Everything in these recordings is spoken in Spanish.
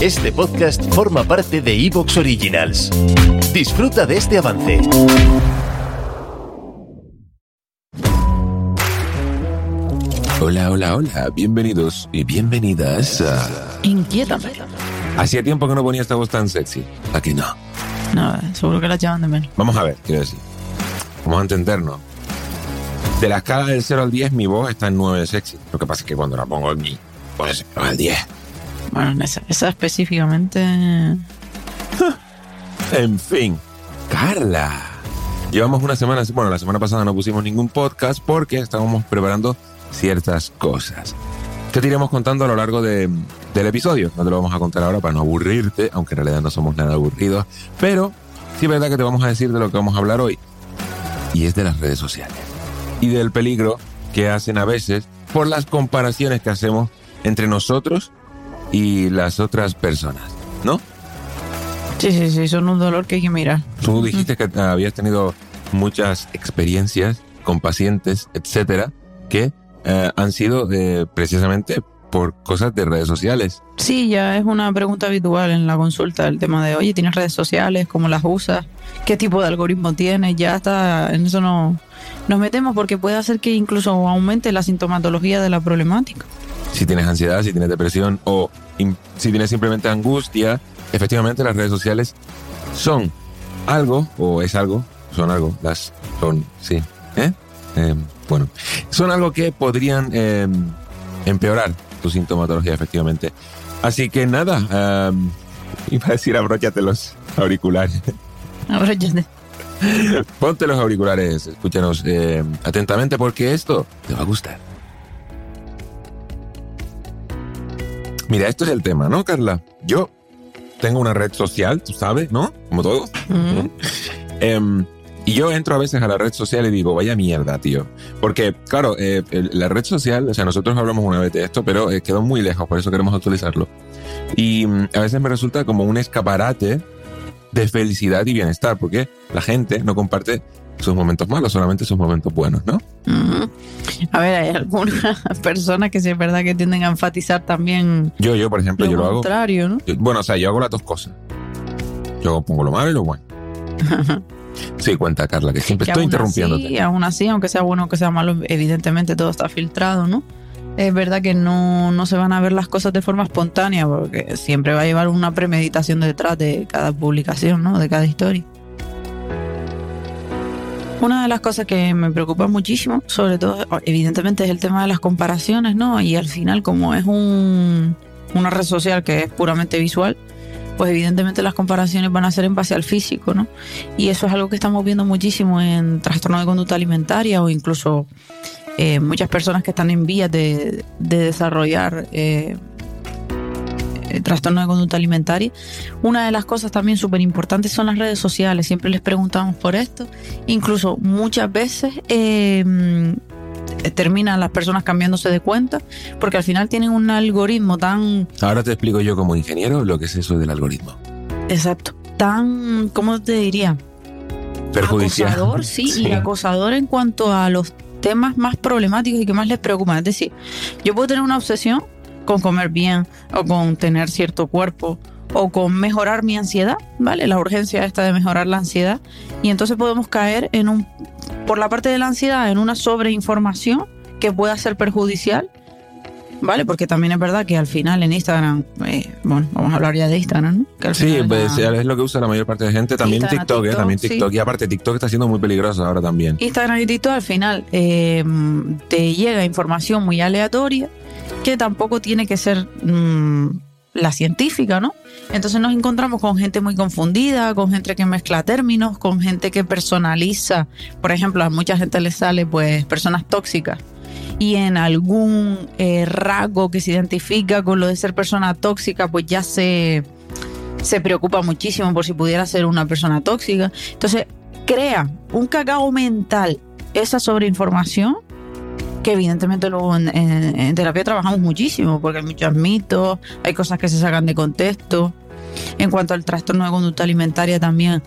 Este podcast forma parte de Evox Originals. Disfruta de este avance. Hola, hola, hola. Bienvenidos y bienvenidas a... Inquiétame. Hacía tiempo que no ponía esta voz tan sexy. ¿A que no? No, seguro que la llaman de menos. Vamos a ver, quiero decir. Vamos a entendernos. De la escala del 0 al 10, mi voz está en 9 de sexy. Lo que pasa es que cuando la pongo en mi, pues al 10. Bueno, en esa, esa específicamente. En fin, Carla. Llevamos una semana, bueno, la semana pasada no pusimos ningún podcast porque estábamos preparando ciertas cosas. Que te iremos contando a lo largo de- del episodio. No te lo vamos a contar ahora para no aburrirte, aunque en realidad no somos nada aburridos. Pero sí es verdad que te vamos a decir de lo que vamos a hablar hoy. Y es de las redes sociales. Y del peligro que hacen a veces por las comparaciones que hacemos entre nosotros y las otras personas. ¿No? Sí, sí, sí, son un dolor que hay que mirar. Tú dijiste que habías tenido muchas experiencias con pacientes, etcétera, que eh, han sido eh, precisamente por cosas de redes sociales. Sí, ya es una pregunta habitual en la consulta el tema de, oye, ¿tienes redes sociales? ¿Cómo las usas? ¿Qué tipo de algoritmo tienes? Ya está, en eso no nos metemos porque puede hacer que incluso aumente la sintomatología de la problemática. Si tienes ansiedad, si tienes depresión o si tienes simplemente angustia, efectivamente las redes sociales son algo, o es algo, son algo, las son, sí, ¿eh? Eh, bueno, son algo que podrían eh, empeorar tu sintomatología, efectivamente. Así que nada, eh, iba a decir abróchate los auriculares. Ahora ya te- Ponte los auriculares, escúchanos atentamente porque esto te va a gustar. Mira, esto es el tema, ¿no, Carla? Yo tengo una red social, tú sabes, ¿no? Como todos. Em, y yo entro a veces a la red social y digo, vaya mierda, tío. Porque, claro, eh, la red social, o sea, nosotros hablamos una vez de esto, pero eh, quedó muy lejos, por eso queremos actualizarlo. Y mm, a veces me resulta como un escaparate de felicidad y bienestar, porque la gente no comparte sus momentos malos, solamente sus momentos buenos, ¿no? A ver, hay algunas personas que sí es verdad que tienden a enfatizar también Yo, yo, por ejemplo, lo yo lo hago. contrario, ¿no? yo- bueno, o sea, yo hago las dos cosas. Yo pongo lo malo y lo bueno. Sí, cuenta, Carla, que siempre Que estoy aún interrumpiéndote. Así, aún así, aunque sea bueno o que sea malo, evidentemente todo está filtrado, ¿no? Es verdad que no, no se van a ver las cosas de forma espontánea, porque siempre va a llevar una premeditación detrás de cada publicación, ¿no? De cada historia. Una de las cosas que me preocupa muchísimo, sobre todo, evidentemente, es el tema de las comparaciones, ¿no? Y al final, como es un, una red social que es puramente visual, pues evidentemente las comparaciones van a ser en base al físico, ¿no? Y eso es algo que estamos viendo muchísimo en trastorno de conducta alimentaria o incluso eh, muchas personas que están en vías de, de desarrollar eh, eh, trastorno de conducta alimentaria. Una de las cosas también súper importantes son las redes sociales. Siempre les preguntamos por esto. Incluso muchas veces eh, mm, terminan las personas cambiándose de cuenta porque al final tienen un algoritmo tan Ahora te explico yo como ingeniero lo que es eso del algoritmo. exacto, tan, ¿cómo te diría? Perjudicial. Acosador, sí, Sí. y acosador en cuanto a los temas más problemáticos y que más les preocupan. Es decir, yo puedo tener una obsesión con comer bien o con tener cierto cuerpo o con mejorar mi ansiedad, ¿vale? La urgencia esta de mejorar la ansiedad. Y entonces podemos caer en un, por la parte de la ansiedad, en una sobreinformación que pueda ser perjudicial, ¿vale? Porque también es verdad que al final en Instagram, eh, bueno, vamos a hablar ya de Instagram, ¿no? Que al Sí, final pues, ya- es lo que usa la mayor parte de gente. También Instagram, TikTok, eh, TikTok, también sí. TikTok. Y aparte, TikTok está siendo muy peligroso ahora también. Instagram y TikTok al final eh, te llega información muy aleatoria tampoco tiene que ser mm, la científica, ¿no? Entonces nos encontramos con gente muy confundida, con gente que mezcla términos, con gente que personaliza. Por ejemplo, a mucha gente le sale pues personas tóxicas y en algún eh, rasgo que se identifica con lo de ser persona tóxica, pues ya se, se preocupa muchísimo por si pudiera ser una persona tóxica. Entonces, crea un cacao mental esa sobreinformación evidentemente luego en, terapia trabajamos muchísimo porque hay muchos mitos, hay cosas que se sacan de contexto. En cuanto al trastorno de conducta alimentaria también,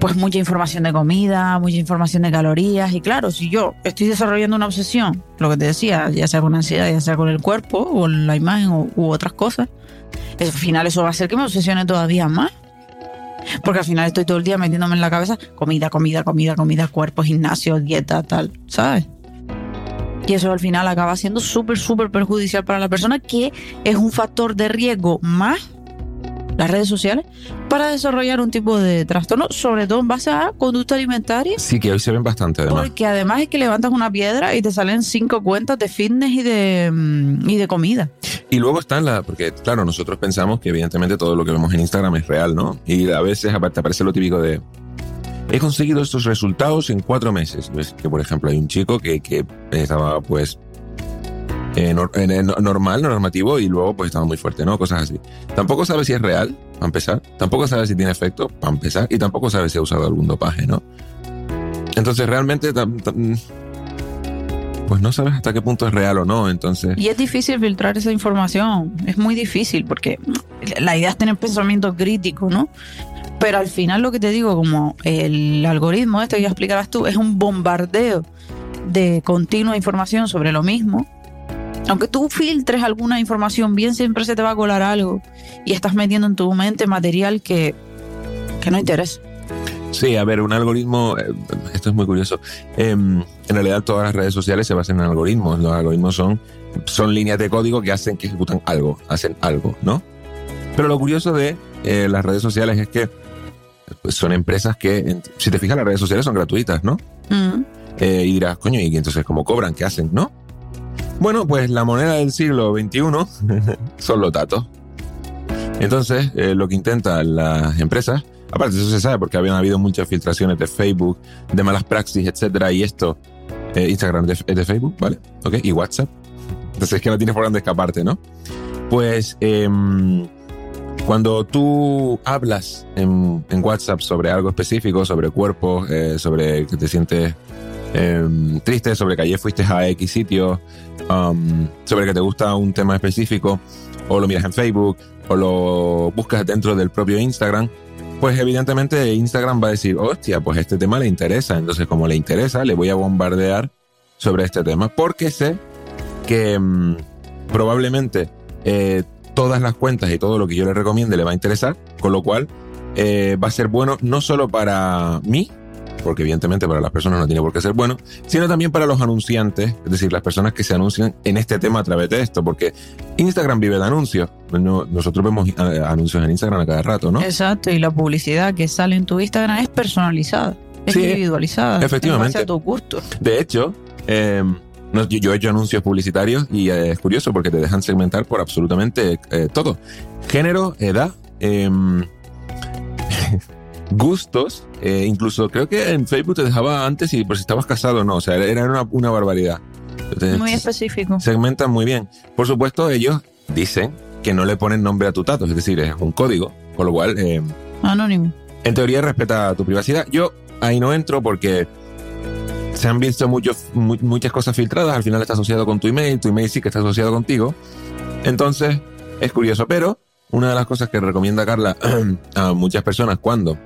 pues mucha información de comida, mucha información de calorías y claro, si yo estoy desarrollando una obsesión, lo que te decía, ya sea con ansiedad, ya sea con el cuerpo o la imagen o, u otras cosas, al final eso va a hacer que me obsesione todavía más. Porque al final estoy todo el día metiéndome en la cabeza comida, comida, comida, comida, cuerpo, gimnasio, dieta, tal, ¿sabes? Y eso al final acaba siendo súper, súper perjudicial para la persona, que es un factor de riesgo más, las redes sociales, para desarrollar un tipo de trastorno, sobre todo en base a conducta alimentaria. Sí, que hoy se ven bastante además. Porque además es que levantas una piedra y te salen cinco cuentas de fitness y de, mm, y de comida. Y luego están la, porque claro, nosotros pensamos que evidentemente todo lo que vemos en Instagram es real, ¿no? Y a veces aparte aparece lo típico de, he conseguido estos resultados en cuatro meses. Que por ejemplo hay un chico que, que estaba pues eh, en normal, normativo y luego pues estaba muy fuerte, ¿no? Cosas así. Tampoco sabe si es real, para empezar. Tampoco sabe si tiene efecto, para empezar. Y tampoco sabe si ha usado algún dopaje, ¿no? Entonces realmente... pues no sabes hasta qué punto es real o no, entonces... Y es difícil filtrar esa información. Es muy difícil porque la idea es tener pensamiento crítico, ¿no? Pero al final lo que te digo, como el algoritmo que ya explicarás tú, es un bombardeo de continua información sobre lo mismo. Aunque tú filtres alguna información, bien siempre se te va a colar algo y estás metiendo en tu mente material que, que no interesa. Sí, a ver, un algoritmo, eh, esto es muy curioso. Em, en realidad todas las redes sociales se basan en algoritmos. Los algoritmos son, son líneas de código que hacen que ejecutan algo, hacen algo, ¿no? Pero lo curioso de eh, las redes sociales es que son empresas que, si te fijas, las redes sociales son gratuitas, ¿no? Eh, y dirás, coño, ¿y entonces cómo cobran? ¿Qué hacen? ¿No? Bueno, pues la moneda del siglo XXI son los datos. Entonces, eh, lo que intentan las empresas, aparte eso se sabe porque habían habido muchas filtraciones de Facebook, de malas praxis, etcétera, y esto, eh, Instagram es de, es de Facebook, ¿vale? ¿Ok? Y WhatsApp. Entonces es que no tienes por dónde escaparte, ¿no? Pues em, cuando tú hablas en, WhatsApp sobre algo específico, sobre cuerpos, eh, sobre que te sientes em, triste, sobre que ayer fuiste a X sitio, um, sobre que te gusta un tema específico, o lo miras en Facebook, o lo buscas dentro del propio Instagram, pues evidentemente Instagram va a decir, hostia, pues este tema le interesa. Entonces, como le interesa, le voy a bombardear sobre este tema, porque sé que mm, probablemente eh, todas las cuentas y todo lo que yo le recomiende le va a interesar, con lo cual eh, va a ser bueno no solo para mí, porque evidentemente para las personas no tiene por qué ser bueno, sino también para los anunciantes, es decir, las personas que se anuncian en este tema a través de esto, porque Instagram vive de anuncios. No- nosotros vemos eh, anuncios en Instagram a cada rato, ¿no? Exacto, y la publicidad que sale en tu Instagram es personalizada, es Sí, individualizada. efectivamente. En base a tu gusto. De hecho, eh, no, yo, yo he hecho anuncios publicitarios y eh, es curioso porque te dejan segmentar por absolutamente eh, todo. Género, edad, em, gustos, eh, incluso creo que en Facebook te dejaba antes y por si estabas casado o no, o sea, era una, una barbaridad. Te- Muy específico. segmentan muy bien. Por supuesto, ellos dicen que no le ponen nombre a tus datos, es decir, es un código, con lo cual... em, Anónimo. en teoría respeta tu privacidad. Yo ahí no entro porque se han visto muchos, mu- muchas cosas filtradas. Al final está asociado con tu email, tu email sí que está asociado contigo. Entonces, es curioso. Pero una de las cosas que recomienda Carla a muchas personas cuando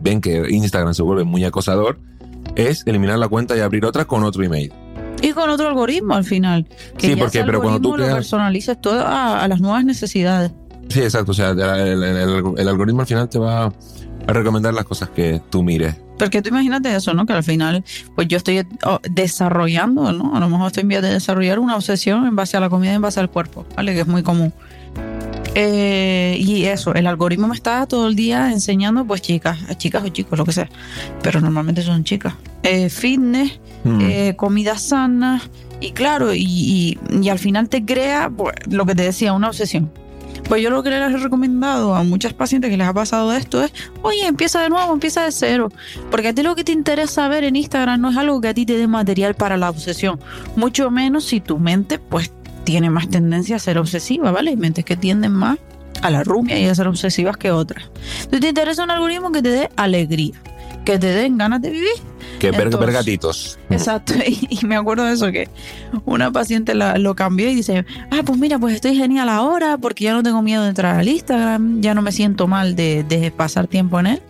ven que Instagram se vuelve muy acosador es eliminar la cuenta y abrir otra con otro email. Y con otro algoritmo al final. Que Sí, ya porque- ese pero cuando tú lo personalices todo a, a las nuevas necesidades. Sí, exacto. O sea, el, el- el- el algoritmo al final te va a recomendar las cosas que tú mires. Porque tú imagínate eso, ¿no? Que al final, pues yo estoy oh, desarrollando, ¿no? A lo mejor estoy en vías de desarrollar una obsesión en base a la comida, en base al cuerpo, ¿vale? Que es muy común. Eh, y eso, el algoritmo me está todo el día enseñando, pues chicas, chicas o chicos, lo que sea. Pero normalmente son chicas. Eh, fitness, Hmm. eh, comida sana. Y claro, y, y- y al final te crea, pues, lo que te decía, una obsesión. Pues yo lo que les he recomendado a muchas pacientes que les ha pasado esto es, oye, empieza de nuevo, empieza de cero. Porque a ti lo que te interesa ver en Instagram no es algo que a ti te dé material para la obsesión. Mucho menos si tu mente, pues, tiene más tendencia a ser obsesiva, ¿vale? Mentes que tienden más a la rumia y a ser obsesivas que otras. Entonces te interesa un algoritmo que te dé alegría, que te den ganas de vivir. Que ver, Entonces- ver gatitos. Exacto, y, y me acuerdo de eso, que una paciente la- lo cambió y dice, ah, pues mira, pues estoy genial ahora porque ya no tengo miedo de entrar al Instagram, ya no me siento mal de, de pasar tiempo en él.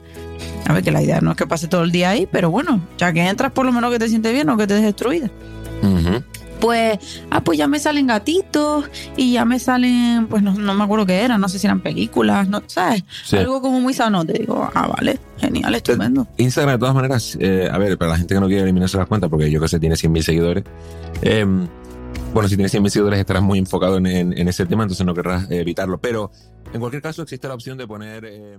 A ver, que la idea no es que pase todo el día ahí, pero bueno, ya que entras por lo menos que te sientes bien o que te des destruida. Pues, ah, pues ya me salen gatitos y ya me salen, pues no, no me acuerdo qué era, no sé si eran películas, no, ¿sabes? Sí. Algo como muy sano, te digo, ah, vale, genial, estupendo. Instagram, de todas maneras, eh, a ver, para la gente que no quiere eliminarse las cuentas, porque yo que sé, tiene 100.000 seguidores. eh, bueno, si tienes 100.000 seguidores estarás muy enfocado en, en- en ese tema, entonces no querrás eh, evitarlo. Pero en cualquier caso existe la opción de poner... eh,